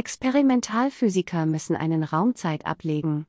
Experimentalphysiker müssen einen Raumzeit ablegen.